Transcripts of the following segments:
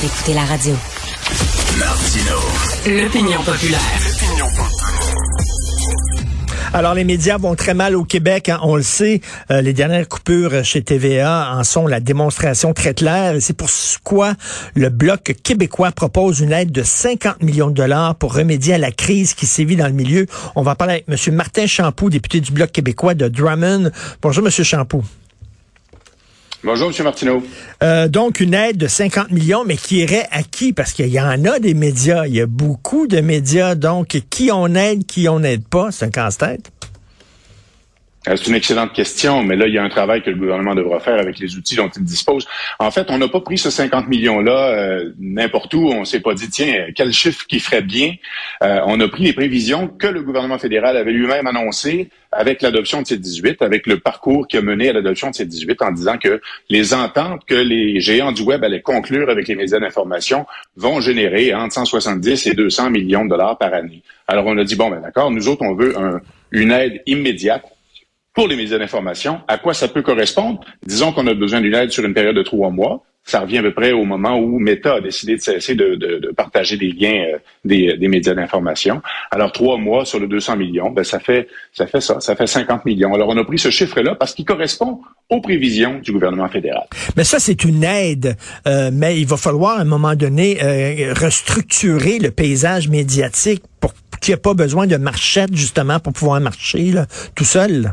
d'écouter la radio. Martino. L'opinion populaire. Alors, les médias vont très mal au Québec, hein, on le sait. Euh, les dernières coupures chez TVA en sont la démonstration très claire. Et c'est pourquoi le Bloc québécois propose une aide de 50 millions de dollars pour remédier à la crise qui sévit dans le milieu. On va parler avec M. Martin Champoux, député du Bloc québécois de Drummond. Bonjour, M. Champoux. Bonjour, M. Martineau. Euh, donc, une aide de 50 millions, mais qui irait à qui? Parce qu'il y en a des médias. Il y a beaucoup de médias. Donc, qui on aide, qui on n'aide pas? C'est un casse-tête. Euh, c'est une excellente question, mais là, il y a un travail que le gouvernement devra faire avec les outils dont il dispose. En fait, on n'a pas pris ce 50 millions-là euh, n'importe où. On s'est pas dit, tiens, quel chiffre qui ferait bien. Euh, on a pris les prévisions que le gouvernement fédéral avait lui-même annoncées avec l'adoption de ces 18, avec le parcours qui a mené à l'adoption de ces 18 en disant que les ententes que les géants du web allaient conclure avec les médias d'information vont générer entre 170 et 200 millions de dollars par année. Alors, on a dit, bon, ben d'accord, nous autres, on veut une aide immédiate pour les médias d'information. À quoi ça peut correspondre? Disons qu'on a besoin d'une aide sur une période de trois mois. Ça revient à peu près au moment où Meta a décidé de cesser de, partager des liens euh, des, médias d'information. Alors, trois mois sur le 200 millions, ben, ça fait ça fait ça, ça fait 50 millions. Alors, on a pris ce chiffre-là parce qu'il correspond aux prévisions du gouvernement fédéral. Mais ça, c'est une aide, euh, mais il va falloir à un moment donné euh, restructurer le paysage médiatique pour qu'il n'y ait pas besoin de marchette, justement, pour pouvoir marcher tout seul.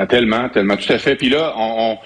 Ah, tellement, tellement, tout à fait. Puis là, on,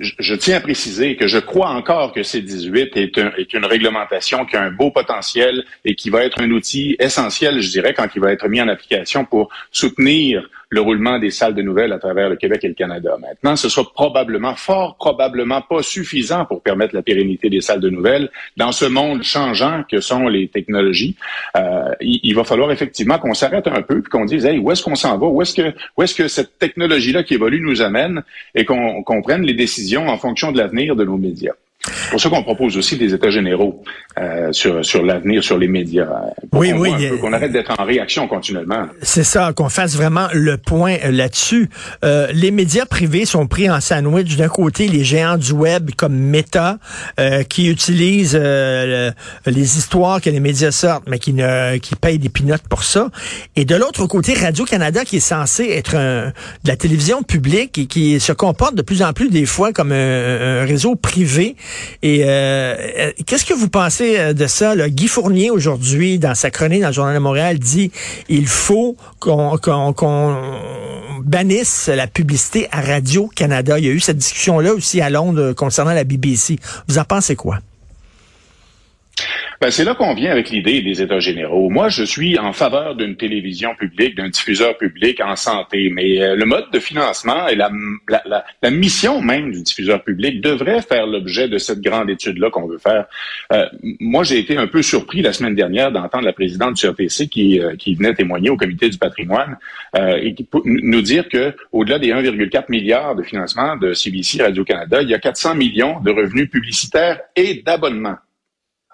je, tiens à préciser que je crois encore que C18 est, est une réglementation qui a un beau potentiel et qui va être un outil essentiel, je dirais, quand il va être mis en application pour soutenir le roulement des salles de nouvelles à travers le Québec et le Canada. Maintenant, ce sera probablement, fort probablement pas suffisant pour permettre la pérennité des salles de nouvelles dans ce monde changeant que sont les technologies. Euh, il, va falloir effectivement qu'on s'arrête un peu puis qu'on dise, hey, où est-ce qu'on s'en va? Où est-ce que, où est-ce que cette technologie-là qui évolue nous amène et qu'on prenne les décisions en fonction de l'avenir de nos médias? C'est pour ça qu'on propose aussi des états généraux euh, sur, sur l'avenir, sur les médias. oui, oui. Qu'on arrête d'être en réaction continuellement. C'est ça, qu'on fasse vraiment le point euh, là-dessus. Euh, les médias privés sont pris en sandwich. D'un côté, les géants du web comme Meta, euh, qui utilisent euh, les histoires que les médias sortent, mais qui ne qui payent des pinottes pour ça. Et de l'autre côté, Radio-Canada, qui est censé être un, de la télévision publique et qui se comporte de plus en plus des fois comme un, un réseau privé et euh, euh, qu'est-ce que vous pensez euh, de ça? Là? Guy Fournier, aujourd'hui, dans sa chronique dans le Journal de Montréal, dit il faut qu'on bannisse la publicité à Radio-Canada. Il y a eu cette discussion-là aussi à Londres concernant la BBC. Vous en pensez quoi? Ben, c'est là qu'on vient avec l'idée des États généraux. Moi, je suis en faveur d'une télévision publique, d'un diffuseur public en santé, mais euh, le mode de financement et la, mission même du diffuseur public devrait faire l'objet de cette grande étude-là qu'on veut faire. Euh, moi, j'ai été un peu surpris la semaine dernière d'entendre la présidente du CRTC qui, euh, qui venait témoigner au comité du patrimoine et qui nous dire que au-delà des 1,4 milliard de financement de CBC Radio-Canada, il y a 400 millions de revenus publicitaires et d'abonnements.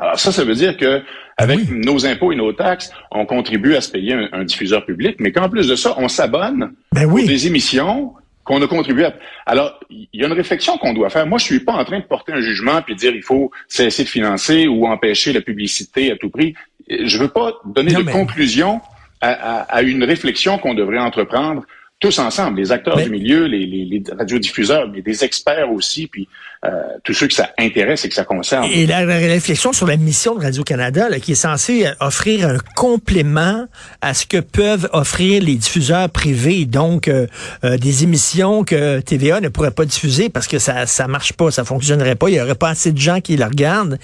Alors ça, ça veut dire que avec nos impôts et nos taxes, on contribue à se payer un, diffuseur public, mais qu'en plus de ça, on s'abonne ben oui. des émissions qu'on a contribué à... Alors, il y a une réflexion qu'on doit faire. Moi, je suis pas en train de porter un jugement puis dire il faut cesser de financer ou empêcher la publicité à tout prix. Je veux pas donner de conclusion à, une réflexion qu'on devrait entreprendre tous ensemble, les acteurs du milieu, les, les, radiodiffuseurs, mais des experts aussi, puis euh, tous ceux que ça intéresse et que ça concerne. Et la, réflexion sur la mission de Radio-Canada, qui est censée euh, offrir un complément à ce que peuvent offrir les diffuseurs privés, donc euh, des émissions que TVA ne pourrait pas diffuser parce que ça ça marche pas, ça fonctionnerait pas, il y aurait pas assez de gens qui la regardent,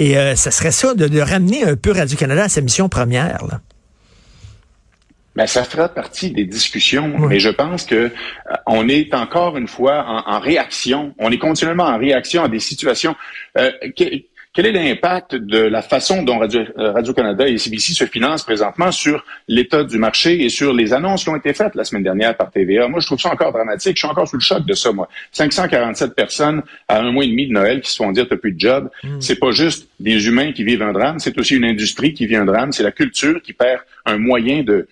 et ça serait ça de, de, ramener un peu Radio-Canada à sa mission première. Là. Ben, ça fera partie des discussions, mais je pense que euh, on est encore une fois en, réaction. On est continuellement en réaction à des situations. Euh, quel est l'impact de la façon dont euh, Radio-Canada et CBC se financent présentement sur l'état du marché et sur les annonces qui ont été faites la semaine dernière par TVA? Moi, je trouve ça encore dramatique. Je suis encore sous le choc de ça, moi. 547 personnes à un mois et demi de Noël qui se font dire t'as plus de job. Mm. C'est pas juste des humains qui vivent un drame, c'est aussi une industrie qui vit un drame. C'est la culture qui perd un moyen de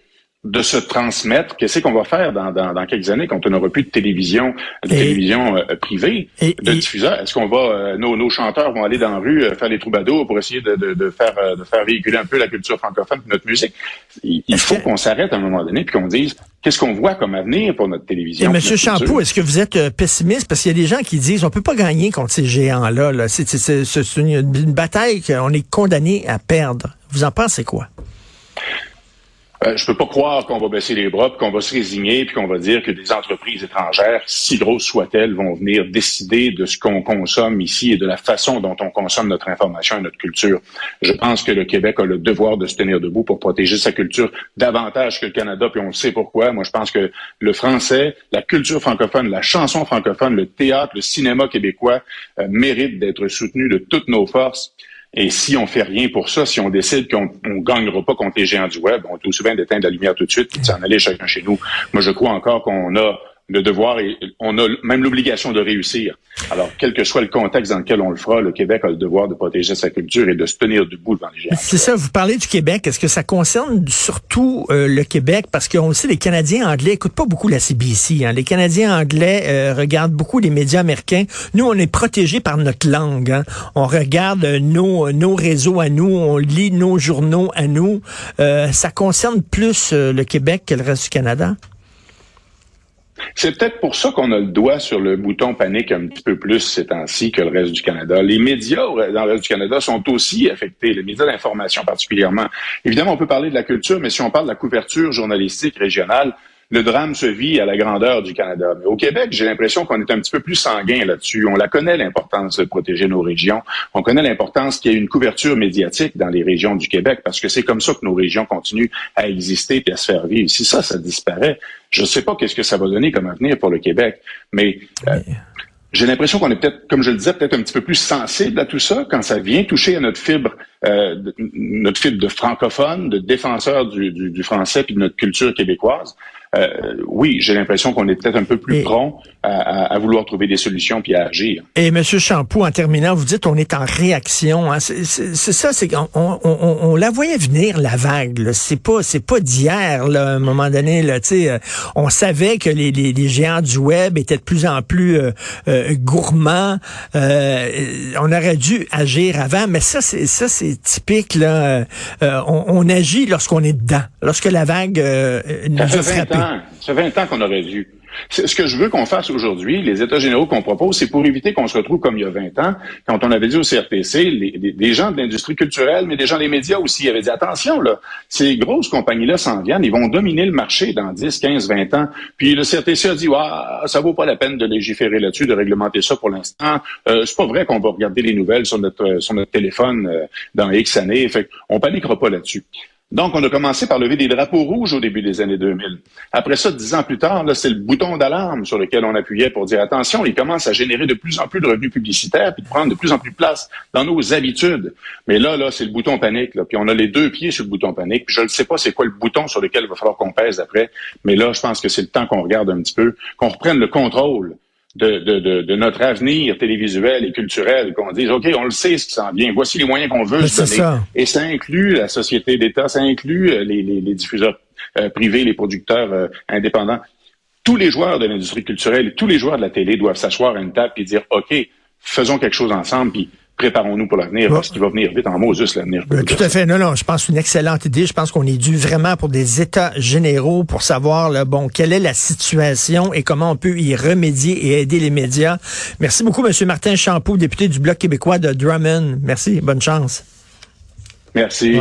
de se transmettre. Qu'est-ce qu'on va faire dans, dans, dans, quelques années quand on n'aura plus de télévision, de télévision euh, privée, de diffuseurs? Est-ce qu'on va, euh, nos, nos, chanteurs vont aller dans la rue euh, faire des troubadours pour essayer de, de, de faire, de faire véhiculer un peu la culture francophone et notre musique? Il, faut qu'on s'arrête à un moment donné puis qu'on dise qu'est-ce qu'on voit comme avenir pour notre télévision. Et Monsieur Champoux, est-ce que vous êtes pessimiste? Parce qu'il y a des gens qui disent on peut pas gagner contre ces géants-là. -là, C'est une, une bataille qu'on est condamné à perdre. Vous en pensez quoi? Euh, je peux pas croire qu'on va baisser les bras, qu'on va se résigner, puis qu'on va dire que des entreprises étrangères, si grosses soient-elles, vont venir décider de ce qu'on consomme ici et de la façon dont on consomme notre information et notre culture. Je pense que le Québec a le devoir de se tenir debout pour protéger sa culture davantage que le Canada, puis on sait pourquoi. Moi, je pense que le français, la culture francophone, la chanson francophone, le théâtre, le cinéma québécois euh, méritent d'être soutenus de toutes nos forces. Et si on fait rien pour ça, si on décide qu'on ne gagnera pas contre les géants du web, on aussi bien d'éteindre la lumière tout de suite et de s'en aller chacun chez nous. Moi, je crois encore qu'on a le devoir et on a même l'obligation de réussir. Alors, quel que soit le contexte dans lequel on le fera, le Québec a le devoir de protéger sa culture et de se tenir debout devant les géants. C'est ça, vous parlez du Québec. Est-ce que ça concerne surtout euh, le Québec? Parce qu'on sait, les Canadiens anglais écoutent pas beaucoup la CBC. Hein. Les Canadiens anglais euh, regardent beaucoup les médias américains. Nous, on est protégés par notre langue. Hein. On regarde nos, nos réseaux à nous, on lit nos journaux à nous. Euh, ça concerne plus le Québec que le reste du Canada? C'est peut-être pour ça qu'on a le doigt sur le bouton panique un petit peu plus ces temps-ci que le reste du Canada. Les médias dans le reste du Canada sont aussi affectés, les médias d'information particulièrement. Évidemment, on peut parler de la culture, mais si on parle de la couverture journalistique régionale, le drame se vit à la grandeur du Canada. Mais au Québec, j'ai l'impression qu'on est un petit peu plus sanguin là-dessus. On la connaît l'importance de protéger nos régions. On connaît l'importance qu'il y ait une couverture médiatique dans les régions du Québec parce que c'est comme ça que nos régions continuent à exister et à se faire vivre. Si ça, ça disparaît, je ne sais pas qu'est-ce que ça va donner comme avenir pour le Québec. Mais euh, j'ai l'impression qu'on est peut-être, comme je le disais, peut-être un petit peu plus sensible à tout ça quand ça vient toucher à notre fibre, euh, notre fibre de francophone, de défenseur du, du, du français puis de notre culture québécoise. Euh, oui, j'ai l'impression qu'on est peut-être un peu plus prompt à, vouloir trouver des solutions puis à agir. Et Monsieur Champoux, en terminant, vous dites on est en réaction. Hein. C'est ça, c'est qu'on on, on, la voyait venir la vague. C'est pas c'est pas d'hier. À un moment donné, là, euh, on savait que les, les, les, géants du web étaient de plus en plus euh, gourmands. on aurait dû agir avant, mais ça c'est ça c'est typique là. On, on, agit lorsqu'on est dedans, lorsque la vague nous a frappé. Ça fait 20 ans qu'on aurait dû. Ce que je veux qu'on fasse aujourd'hui, les États généraux qu'on propose, c'est pour éviter qu'on se retrouve comme il y a 20 ans, quand on avait dit au CRTC, les, gens de l'industrie culturelle, mais des gens des médias aussi, avaient dit attention, là, ces grosses compagnies-là s'en viennent, ils vont dominer le marché dans 10, 15, 20 ans. Puis le CRTC a dit, ah, ça vaut pas la peine de légiférer là-dessus, de réglementer ça pour l'instant. Euh, c'est pas vrai qu'on va regarder les nouvelles sur notre, sur notre téléphone euh, dans X années. Fait on paniquera pas là-dessus. Donc, on a commencé par lever des drapeaux rouges au début des années 2000. Après ça, dix ans plus tard, là, c'est le bouton d'alarme sur lequel on appuyait pour dire attention, il commence à générer de plus en plus de revenus publicitaires puis de prendre de plus en plus de place dans nos habitudes. Mais là, là, c'est le bouton panique. Puis on a les deux pieds sur le bouton panique. Puis je ne sais pas c'est quoi le bouton sur lequel il va falloir qu'on pèse après. Mais là, je pense que c'est le temps qu'on regarde un petit peu, qu'on reprenne le contrôle de, de, de, notre avenir télévisuel et culturel, qu'on dise, OK, on le sait ce qui s'en vient, voici les moyens qu'on veut se donner. Et ça inclut la société d'État, ça inclut euh, les, les, les diffuseurs euh, privés, les producteurs euh, indépendants. Tous les joueurs de l'industrie culturelle, tous les joueurs de la télé doivent s'asseoir à une table et dire, OK, faisons quelque chose ensemble, puis préparons-nous pour l'avenir, parce qu'il va venir vite en juste l'avenir. Euh, tout à fait. Non, non, je pense une excellente idée. Je pense qu'on est dû vraiment pour des états généraux pour savoir, là, bon, quelle est la situation et comment on peut y remédier et aider les médias. Merci beaucoup, M. Martin Champoux, député du Bloc québécois de Drummond. Merci. Bonne chance. Merci.